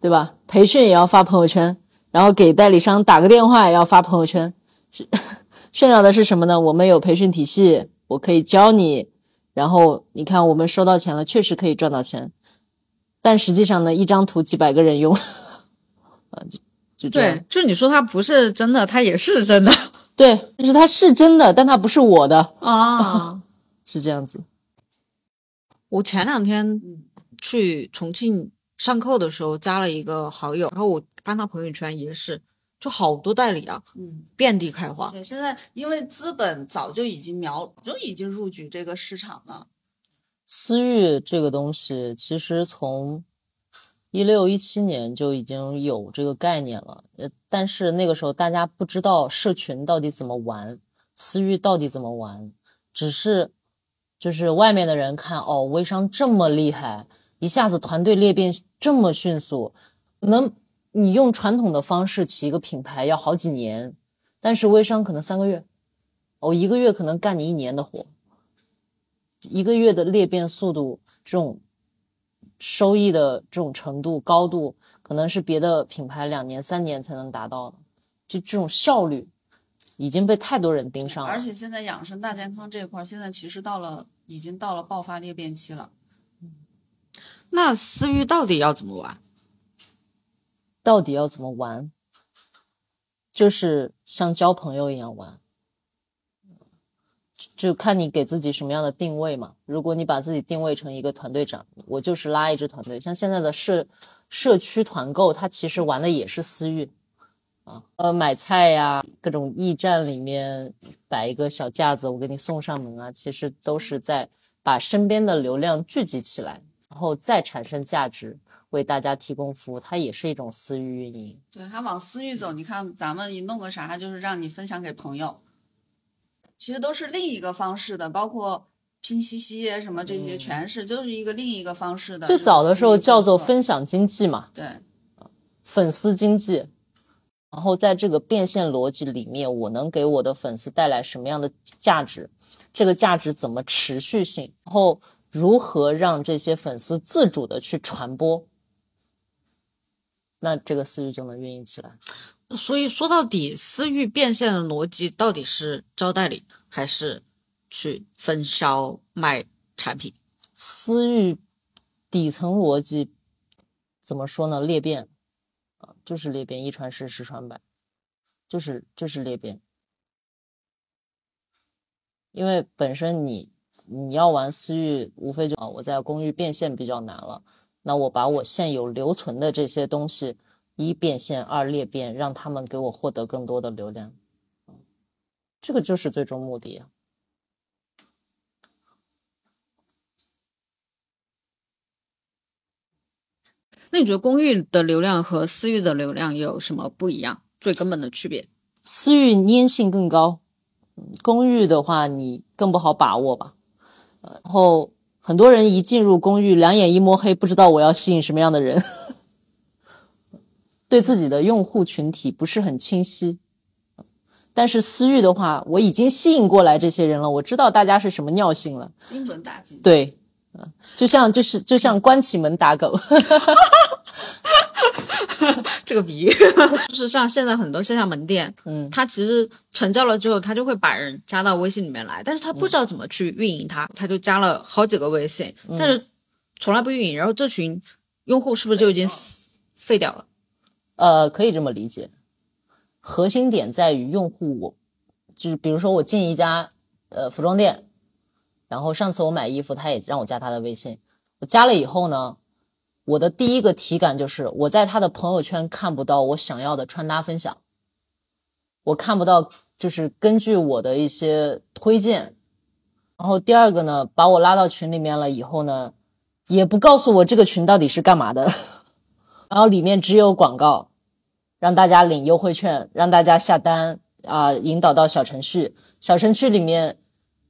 对吧？培训也要发朋友圈，然后给代理商打个电话也要发朋友圈。是 炫耀的是什么呢？我们有培训体系，我可以教你。然后你看，我们收到钱了，确实可以赚到钱。但实际上呢，一张图几百个人用，啊，就就这样对，。就你说它不是真的，它也是真的对，就是它是真的，但它不是我的，啊。是这样子。我前两天去重庆上课的时候加了一个好友，然后我翻他朋友圈也是，就好多代理啊，嗯，遍地开花。对，现在因为资本早就已经瞄，就已经入局这个市场了。私域这个东西，其实从一六一七年就已经有这个概念了，呃，但是那个时候大家不知道社群到底怎么玩，私域到底怎么玩，只是就是外面的人看哦，微商这么厉害，一下子团队裂变这么迅速，能你用传统的方式起一个品牌要好几年，但是微商可能三个月，我，一个月可能干你一年的活。一个月的裂变速度，这种收益的这种程度高度，可能是别的品牌两年三年才能达到的。就这种效率，已经被太多人盯上了。而且现在养生大健康这一块儿，现在其实到了已经到了爆发裂变期了。那私域到底要怎么玩？到底要怎么玩？就是像交朋友一样玩，就看你给自己什么样的定位嘛。如果你把自己定位成一个团队长，我就是拉一支团队。像现在的社社区团购，它其实玩的也是私域啊，呃，买菜呀，各种驿站里面摆一个小架子，我给你送上门啊，其实都是在把身边的流量聚集起来，然后再产生价值。为大家提供服务，它也是一种私域运营。对，它往私域走，你看咱们一弄个啥，就是让你分享给朋友，其实都是另一个方式的，包括拼夕夕啊什么这些，全是就是一个另一个方式的。最早的时候叫做分分享经济嘛，对，粉丝经济。然后在这个变现逻辑里面，我能给我的粉丝带来什么样的价值？这个价值怎么持续性？然后如何让这些粉丝自主的去传播？那这个私域就能运营起来。所以说到底，私域变现的逻辑到底是招代理，还是去分销卖产品？私域底层逻辑怎么说呢？裂变啊，就是裂变，一传十，十传百，就是就是裂变。因为本身你你要玩私域，无非就啊我在公域变现比较难了，那我把我现有留存的这些东西，一变现，二裂变，让他们给我获得更多的流量，这个就是最终目的啊。那你觉得公域的流量和私域的流量有什么不一样？最根本的区别？私域粘性更高，嗯公域的话你更不好把握吧。呃然后很多人一进入公寓，两眼一摸黑，不知道我要吸引什么样的人，对自己的用户群体不是很清晰。但是私域的话，我已经吸引过来这些人了，我知道大家是什么尿性了。精准打击。对，嗯，就像就是就像关起门打狗，这个比喻。就是像现在很多线下门店，嗯，他其实成交了之后，他就会把人加到微信里面来，但是他不知道怎么去运营它，他就加了好几个微信，但是从来不运营，然后这群用户是不是就已经废掉了？呃，可以这么理解。核心点在于用户，我就是比如说我进一家呃服装店，然后上次我买衣服，他也让我加他的微信，我加了以后呢，我的第一个体感就是我在他的朋友圈看不到我想要的穿搭分享，我看不到就是根据我的一些推荐，然后第二个呢，把我拉到群里面了以后呢，也不告诉我这个群到底是干嘛的，然后里面只有广告。让大家领优惠券，让大家下单啊、引导到小程序。小程序里面，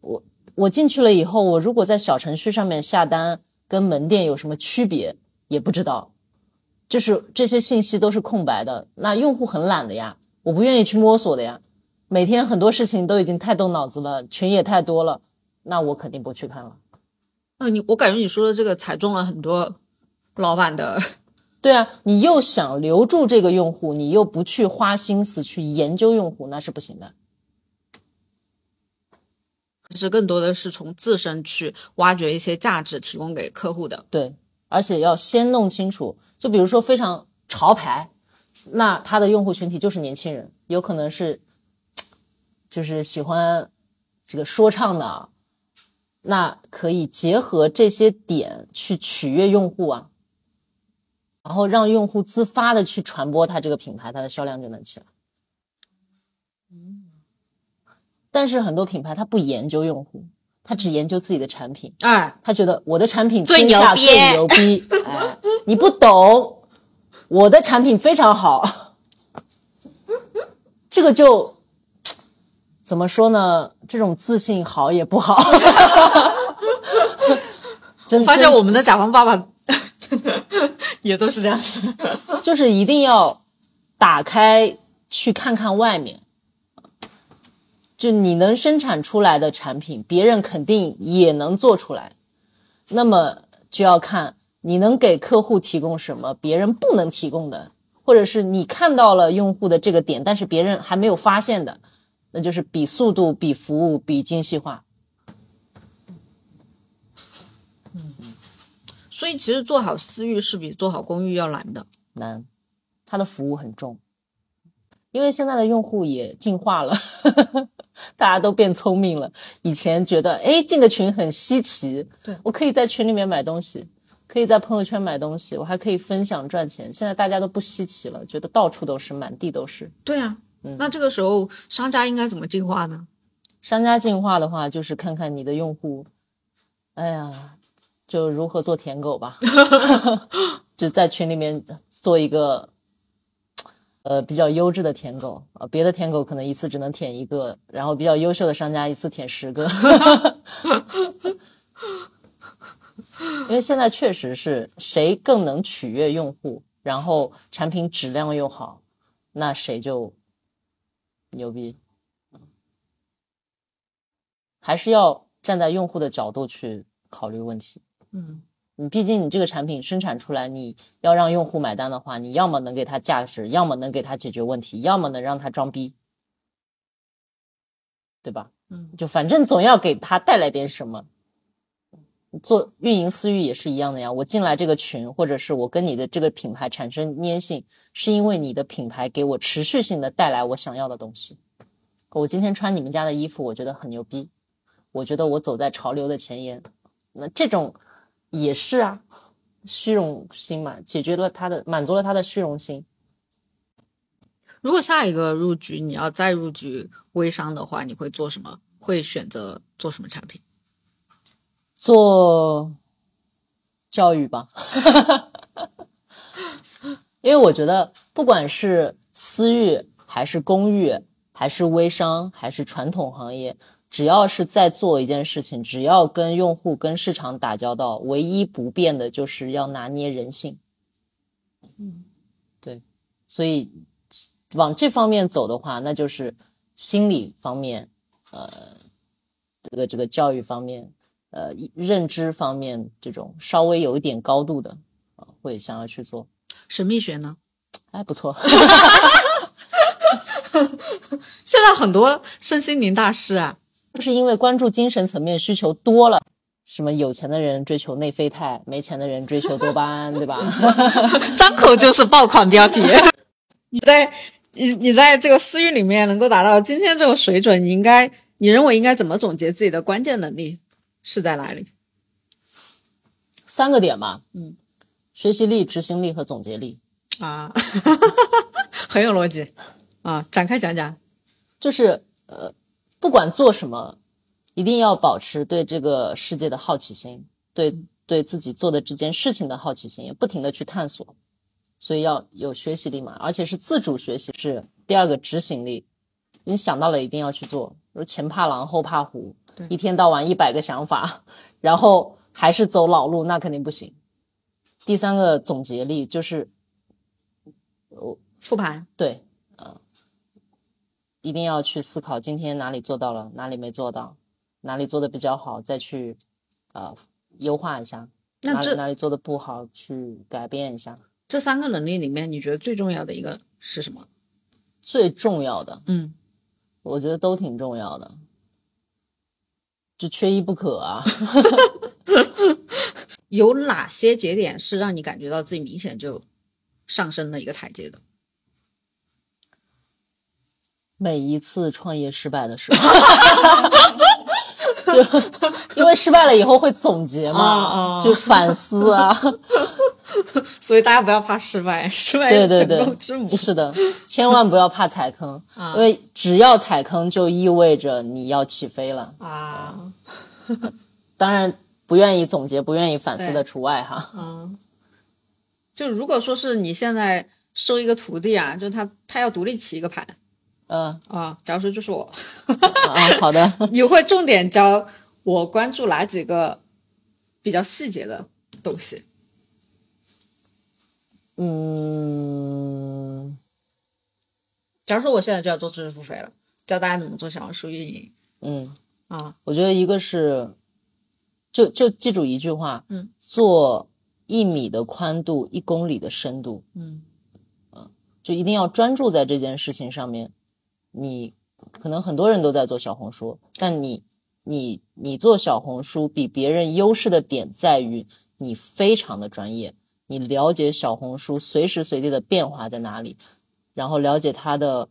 我我进去了以后，我如果在小程序上面下单，跟门店有什么区别也不知道，就是这些信息都是空白的。那用户很懒的呀，我不愿意去摸索的呀。每天很多事情都已经太动脑子了，群也太多了，那我肯定不去看了。嗯，你我感觉你说的这个踩中了很多老板的，对啊，你又想留住这个用户，你又不去花心思去研究用户，那是不行的。其实更多的是从自身去挖掘一些价值，提供给客户的。对，而且要先弄清楚，就比如说非常潮牌，那它的用户群体就是年轻人，有可能是就是喜欢这个说唱的，那可以结合这些点去取悦用户啊，然后让用户自发的去传播它这个品牌，它的销量就能起来。但是很多品牌它不研究用户，它只研究自己的产品。哎，他觉得我的产品最牛逼最牛逼，哎，你不懂，我的产品非常好，这个就怎么说呢？这种自信好也不好。真发现真我们的甲方爸爸 也都是这样子。就是一定要打开去看看外面，就你能生产出来的产品，别人肯定也能做出来。那么就要看你能给客户提供什么，别人不能提供的，或者是你看到了用户的这个点，但是别人还没有发现的，那就是比速度、比服务、比精细化。嗯所以其实做好私域是比做好公域要难的。难，它的服务很重，因为现在的用户也进化了，大家都变聪明了。以前觉得，哎，进个群很稀奇，对我可以在群里面买东西，可以在朋友圈买东西，我还可以分享赚钱。现在大家都不稀奇了，觉得到处都是，满地都是。对啊，那这个时候商家应该怎么进化呢？商家进化的话，就是看看你的用户，哎呀，就如何做舔狗吧，就在群里面做一个，呃，比较优质的舔狗啊、别的舔狗可能一次只能舔一个，然后比较优秀的商家一次舔十个，因为现在确实是谁更能取悦用户，然后产品质量又好，那谁就牛逼。还是要站在用户的角度去考虑问题。嗯，你毕竟你这个产品生产出来，你要让用户买单的话，你要么能给他价值，要么能给他解决问题，要么能让他装逼，对吧？嗯，就反正总要给他带来点什么。做运营私域也是一样的呀，我进来这个群，或者是我跟你的这个品牌产生粘性，是因为你的品牌给我持续性的带来我想要的东西。我今天穿你们家的衣服，我觉得很牛逼，我觉得我走在潮流的前沿。那这种也是啊，虚荣心嘛，解决了他的，满足了他的虚荣心。如果下一个入局你要再入局微商的话，你会做什么？会选择做什么产品？做教育吧，因为我觉得不管是私域还是公域，还是微商，还是传统行业，只要是在做一件事情，只要跟用户、跟市场打交道，唯一不变的就是要拿捏人性。嗯，对，所以往这方面走的话，那就是心理方面，呃，这个这个教育方面，呃，认知方面这种稍微有一点高度的，啊、会想要去做。神秘学呢？哎，不错。现在很多身心灵大师啊，就是因为关注精神层面需求多了，什么有钱的人追求内啡肽，没钱的人追求多巴胺，对吧？张口就是爆款标题。你在你你在这个私域里面能够达到今天这个水准，你应该你认为应该怎么总结自己的关键能力是在哪里？三个点吧，嗯，学习力、执行力和总结力。啊，很有逻辑啊，展开讲讲。就是呃，不管做什么，一定要保持对这个世界的好奇心，对对自己做的这件事情的好奇心，也不停的去探索。所以要有学习力嘛，而且是自主学习。是第二个执行力，你想到了一定要去做。如前怕狼后怕虎，一天到晚一百个想法，然后还是走老路，那肯定不行。第三个总结力就是，复盘，对，呃，一定要去思考今天哪里做到了，哪里没做到，哪里做的比较好，再去呃优化一下。哪里那这哪里做的不好，去改变一下。这三个能力里面，你觉得最重要的一个是什么？最重要的，嗯，我觉得都挺重要的，就缺一不可啊。有哪些节点是让你感觉到自己明显就上升了一个台阶的？每一次创业失败的时候，就因为失败了以后会总结嘛，就反思啊。所以大家不要怕失败，失败对对对，之母。是的，千万不要怕踩坑，啊因为只要踩坑就意味着你要起飞了。啊，当然，不愿意总结、不愿意反思的对除外哈。嗯，就如果说是你现在收一个徒弟啊，就是他他要独立起一个盘嗯啊，假如说就是我，啊，好的，你会重点教我关注哪几个比较细节的东西？嗯，假如说我现在就要做知识付费了，教大家怎么做小红书运营嗯，啊，我觉得一个是，就就记住一句话，嗯，做一米的宽度，一公里的深度，嗯。就一定要专注在这件事情上面。你可能很多人都在做小红书，但你你你做小红书比别人优势的点在于你非常的专业，你了解小红书随时随地的变化在哪里，然后了解它的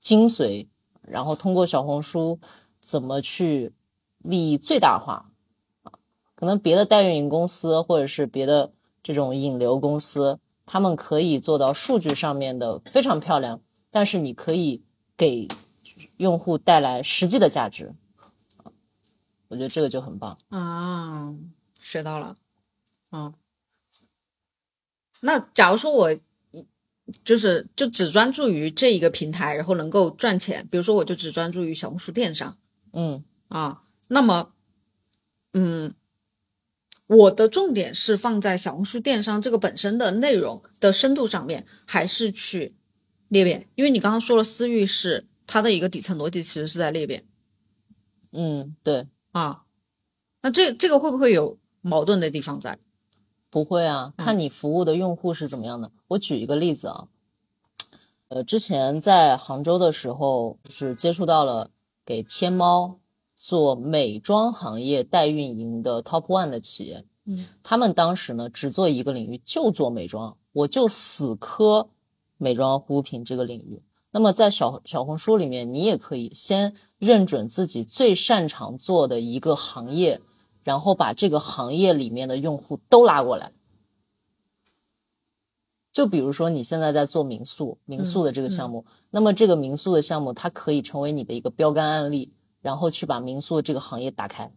精髓，然后通过小红书怎么去利益最大化。啊可能别的代运营公司或者是别的这种引流公司，他们可以做到数据上面的非常漂亮，但是你可以给用户带来实际的价值。我觉得这个就很棒。啊，学到了，嗯。那假如说我就是就只专注于这一个平台，然后能够赚钱，比如说我就只专注于小红书电商嗯啊，那么，嗯，我的重点是放在小红书电商这个本身的内容的深度上面，还是去裂变？因为你刚刚说了，私域是它的一个底层逻辑，其实是在裂变嗯，对，啊。那这这个会不会有矛盾的地方在？不会啊，看你服务的用户是怎么样的。我举一个例子啊，呃，之前在杭州的时候，是接触到了给天猫做美妆行业代运营的 Top One 的企业，嗯，他们当时呢只做一个领域，就做美妆，我就死磕美妆护肤品这个领域。那么在小小红书里面，你也可以先认准自己最擅长做的一个行业，然后把这个行业里面的用户都拉过来。就比如说你现在在做民宿，民宿的这个项目，那么这个民宿的项目它可以成为你的一个标杆案例，然后去把民宿的这个行业打开。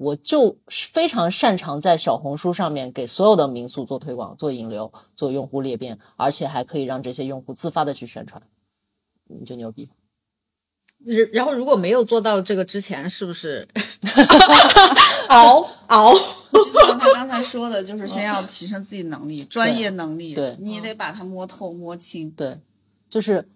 我就非常擅长在小红书上面给所有的民宿做推广、做引流、做用户裂变，而且还可以让这些用户自发的去宣传，你就牛逼。然然后如果没有做到这个之前，是不是熬 熬？就像他刚才说的，就是先要提升自己能力、专业能力，对你也得把它摸透、摸清。对，就是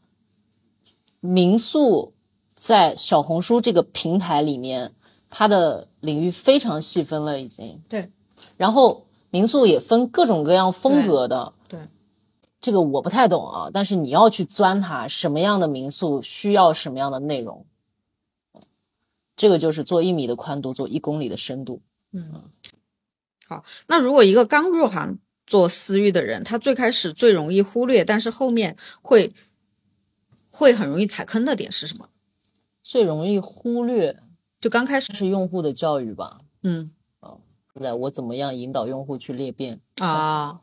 民宿在小红书这个平台里面，它的领域非常细分了，已经。对，然后民宿也分各种各样风格的。对，这个我不太懂啊，但是你要去钻它，什么样的民宿需要什么样的内容。这个就是做一米的宽度，做一公里的深度。嗯。好那如果一个刚入行做私域的人，他最开始最容易忽略，但是后面会会很容易踩坑的点是什么？最容易忽略就刚开始，是用户的教育吧。嗯在我怎么样引导用户去裂变？啊，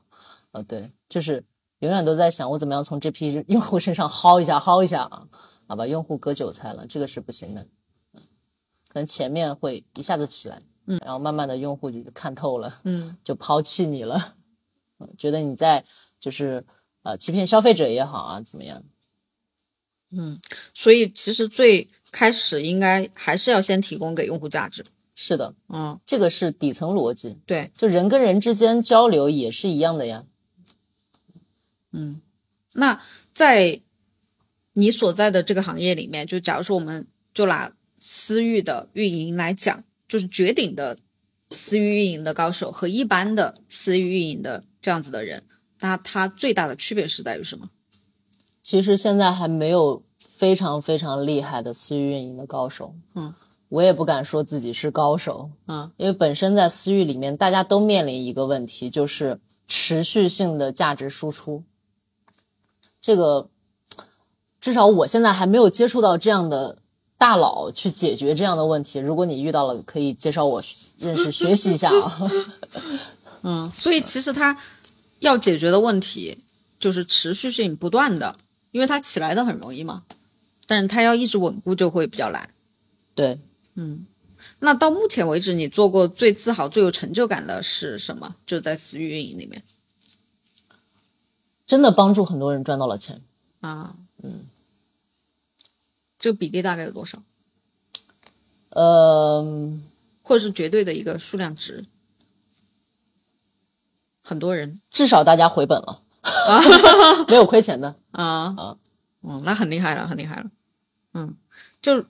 啊，对，就是永远都在想我怎么样从这批用户身上薅一下，薅一下啊，啊，把用户割韭菜了，这个是不行的。嗯可能前面会一下子起来，嗯，然后慢慢的用户就看透了，嗯就抛弃你了，嗯，觉得你在就是呃欺骗消费者也好啊，怎么样？嗯所以其实最开始应该还是要先提供给用户价值。是的，嗯，这个是底层逻辑，对，就人跟人之间交流也是一样的呀。嗯那在你所在的这个行业里面，就假如说我们就拿私域的运营来讲，就是绝顶的私域运营的高手和一般的私域运营的这样子的人，那他最大的区别是在于什么？其实现在还没有非常非常厉害的私域运营的高手，嗯，我也不敢说自己是高手，嗯，因为本身在私域里面，大家都面临一个问题，就是持续性的价值输出。这个至少我现在还没有接触到这样的大佬去解决这样的问题。如果你遇到了，可以介绍我认识学习一下啊。嗯，所以其实他要解决的问题就是持续性不断的，因为它起来的很容易嘛，但是它要一直稳固就会比较难。对，嗯那到目前为止，你做过最自豪、最有成就感的是什么？就是在私域运营里面真的帮助很多人赚到了钱。啊，嗯，这个比例大概有多少？呃，或者是绝对的一个数量值？很多人至少大家回本了，没有亏钱的。啊啊，嗯，那很厉害了，很厉害了。嗯，就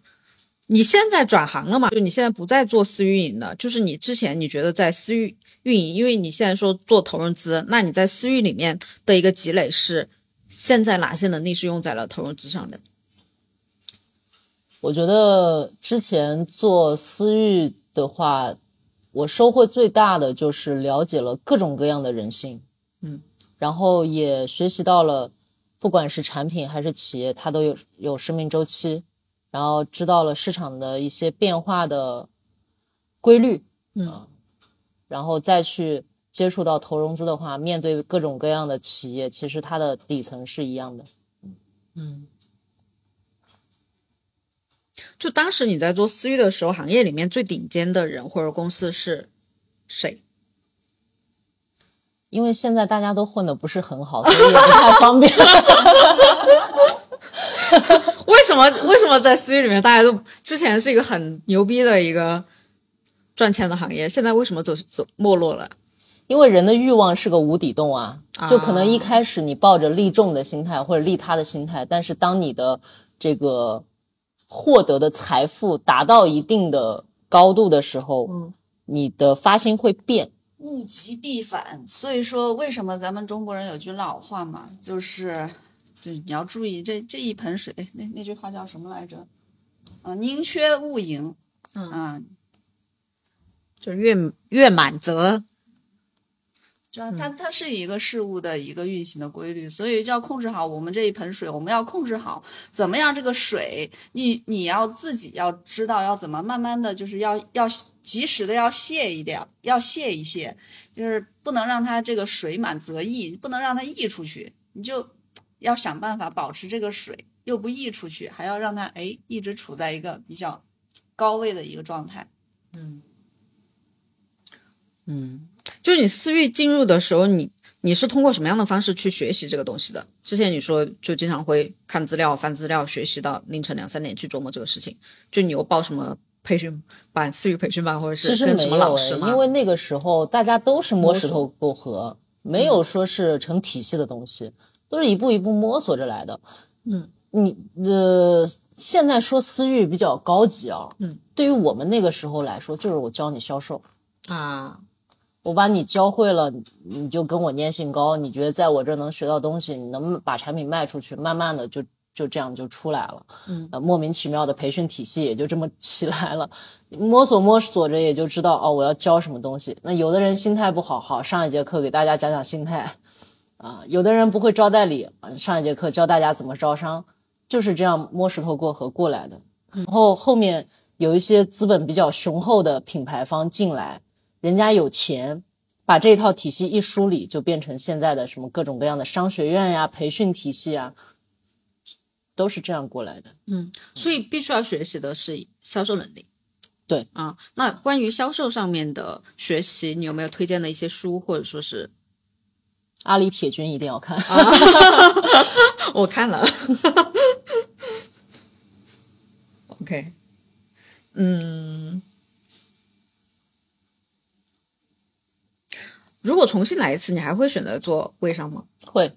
你现在转行了嘛？就你现在不再做私域运营了，就是你之前你觉得在私域运营，因为你现在说做投融资，那你在私域里面的一个积累是现在哪些能力是用在了投融资上的？我觉得之前做私域的话，我收获最大的就是了解了各种各样的人性，嗯，然后也学习到了，不管是产品还是企业，它都有有生命周期，然后知道了市场的一些变化的规律，嗯然后再去接触到投融资的话，面对各种各样的企业，其实它的底层是一样的。嗯就当时你在做私域的时候，行业里面最顶尖的人或者公司是谁？因为现在大家都混得不是很好，所以也不太方便。为什么？为什么在私域里面大家都之前是一个很牛逼的一个赚钱的行业，现在为什么走走没落了？因为人的欲望是个无底洞啊，啊就可能一开始你抱着利众的心态或者利他的心态，但是当你的这个获得的财富达到一定的高度的时候，嗯你的发心会变。物极必反，所以说为什么咱们中国人有句老话嘛，就是，就是你要注意这这一盆水，那那句话叫什么来着？啊，宁缺毋盈。嗯啊，就越越满则这样它它是一个事物的一个运行的规律，所以就要控制好我们这一盆水，我们要控制好怎么样这个水，你你要自己要知道要怎么慢慢的就是要要及时的要泄一点，要泄一泄，就是不能让它这个水满则溢，不能让它溢出去，你就要想办法保持这个水又不溢出去，还要让它哎一直处在一个比较高位的一个状态。嗯嗯就是你私域进入的时候，你你是通过什么样的方式去学习这个东西的？之前你说就经常会看资料、翻资料，学习到凌晨两三点去琢磨这个事情。就你有报什么培训班、私域培训班，或者是跟什么老师吗？因为那个时候大家都是摸石头过河，没嗯有说是成体系的东西，都是一步一步摸索着来的。嗯，你呃，现在说私域比较高级啊，嗯，对于我们那个时候来说，就是我教你销售，啊，我把你教会了，你就跟我粘性高，你觉得在我这能学到东西，你能把产品卖出去，慢慢的就就这样就出来了。嗯，呃，莫名其妙的培训体系也就这么 起来了，摸索摸索着也就知道哦，我要教什么东西。那有的人心态不好，好上一节课给大家讲讲心态，啊、有的人不会招代理，啊上一节课教大家怎么招商，就是这样摸石头过河过来的。然后后面有一些资本比较雄厚的品牌方进来，人家有钱，把这套体系一梳理，就变成现在的什么各种各样的商学院呀、培训体系啊，都是这样过来的。嗯所以必须要学习的是销售能力。对啊，那关于销售上面的学习，你有没有推荐的一些书，或者说是阿里铁军一定要看，我看了？OK，嗯，如果重新来一次，你还会选择做微商吗？会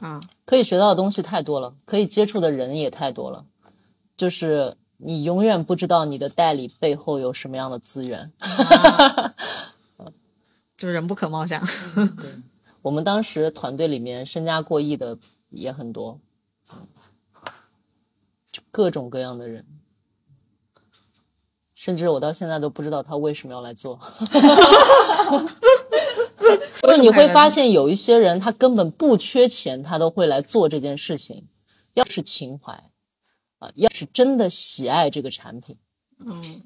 啊，可以学到的东西太多了，可以接触的人也太多了，就是你永远不知道你的代理背后有什么样的资源。就是人不可貌相。我们当时团队里面身家过亿的也很多，就各种各样的人，甚至我到现在都不知道他为什么要来做。就是你会发现有一些人他根本不缺钱，他都会来做这件事情，要是情怀啊，要是真的喜爱这个产品，嗯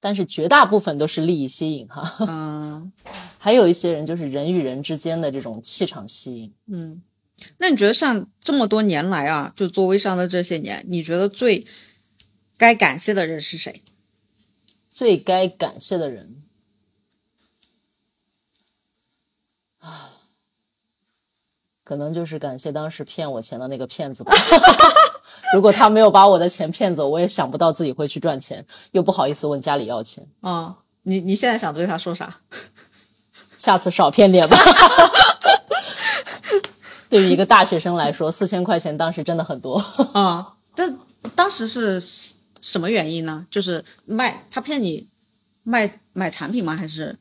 但是绝大部分都是利益吸引哈。嗯 还有一些人就是人与人之间的这种气场吸引。嗯，那你觉得像这么多年来啊，就做微商的这些年，你觉得最该感谢的人是谁？最该感谢的人啊，可能就是感谢当时骗我钱的那个骗子吧。如果他没有把我的钱骗走，我也想不到自己会去赚钱，又不好意思问家里要钱。啊、你你现在想对他说啥？下次少骗点吧。对于一个大学生来说，四千块钱当时真的很多。啊、但当时是什么原因呢？就是卖他骗你卖买产品吗？还是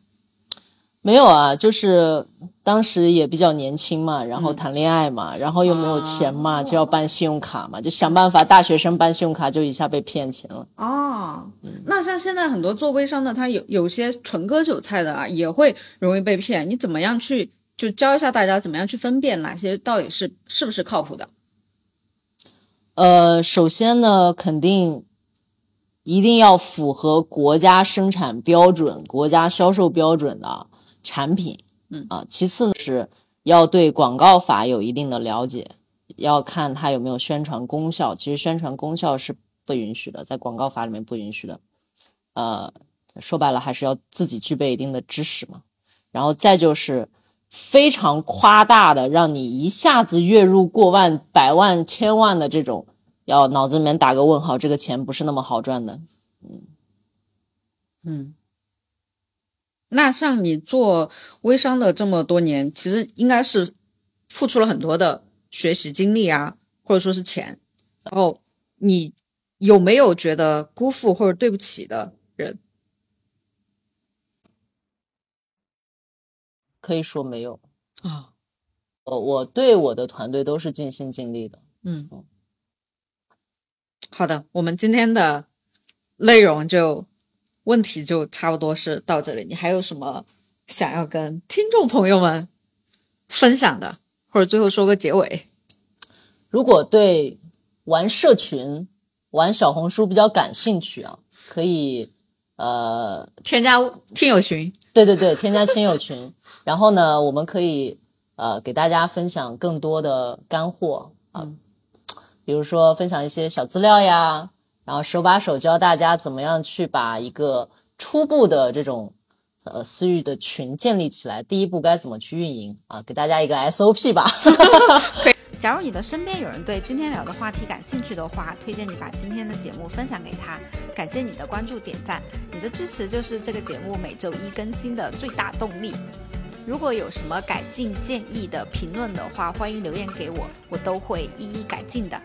没有啊，就是当时也比较年轻嘛，然后谈恋爱嘛，然后又没有钱嘛，就要办信用卡嘛，就想办法。大学生办信用卡就一下被骗钱了。哦，那像现在很多做微商的，他有有些纯割韭菜的啊，也会容易被骗。你怎么样去就教一下大家怎么样去分辨哪些到底是是不是靠谱的？呃，首先呢，肯定一定要符合国家生产标准、国家销售标准的产品。嗯啊，其次呢是要对广告法有一定的了解，要看它有没有宣传功效。其实宣传功效是不允许的，在广告法里面不允许的。呃，说白了还是要自己具备一定的知识嘛。然后再就是非常夸大的，让你一下子月入过万、百万、千万的这种，要脑子里面打个问号，这个钱不是那么好赚的。嗯，那像你做微商的这么多年，其实应该是付出了很多的学习精力啊，或者说是钱。然后你有没有觉得辜负或者对不起的人？可以说没有。啊，呃，我对我的团队都是尽心尽力的。嗯，好的，我们今天的内容就问题就差不多是到这里。你还有什么想要跟听众朋友们分享的，或者最后说个结尾？如果对玩社群、玩小红书比较感兴趣啊，可以呃，添加听友群。对对对，添加亲友群。然后呢，我们可以呃给大家分享更多的干货啊，比如说分享一些小资料呀，然后手把手教大家怎么样去把一个初步的这种呃私域的群建立起来，第一步该怎么去运营啊？给大家一个 SOP 吧。假如你的身边有人对今天聊的话题感兴趣的话，推荐你把今天的节目分享给他。感谢你的关注点赞，你的支持就是这个节目每周一更新的最大动力。如果有什么改进建议的评论的话，欢迎留言给我，我都会一一改进的。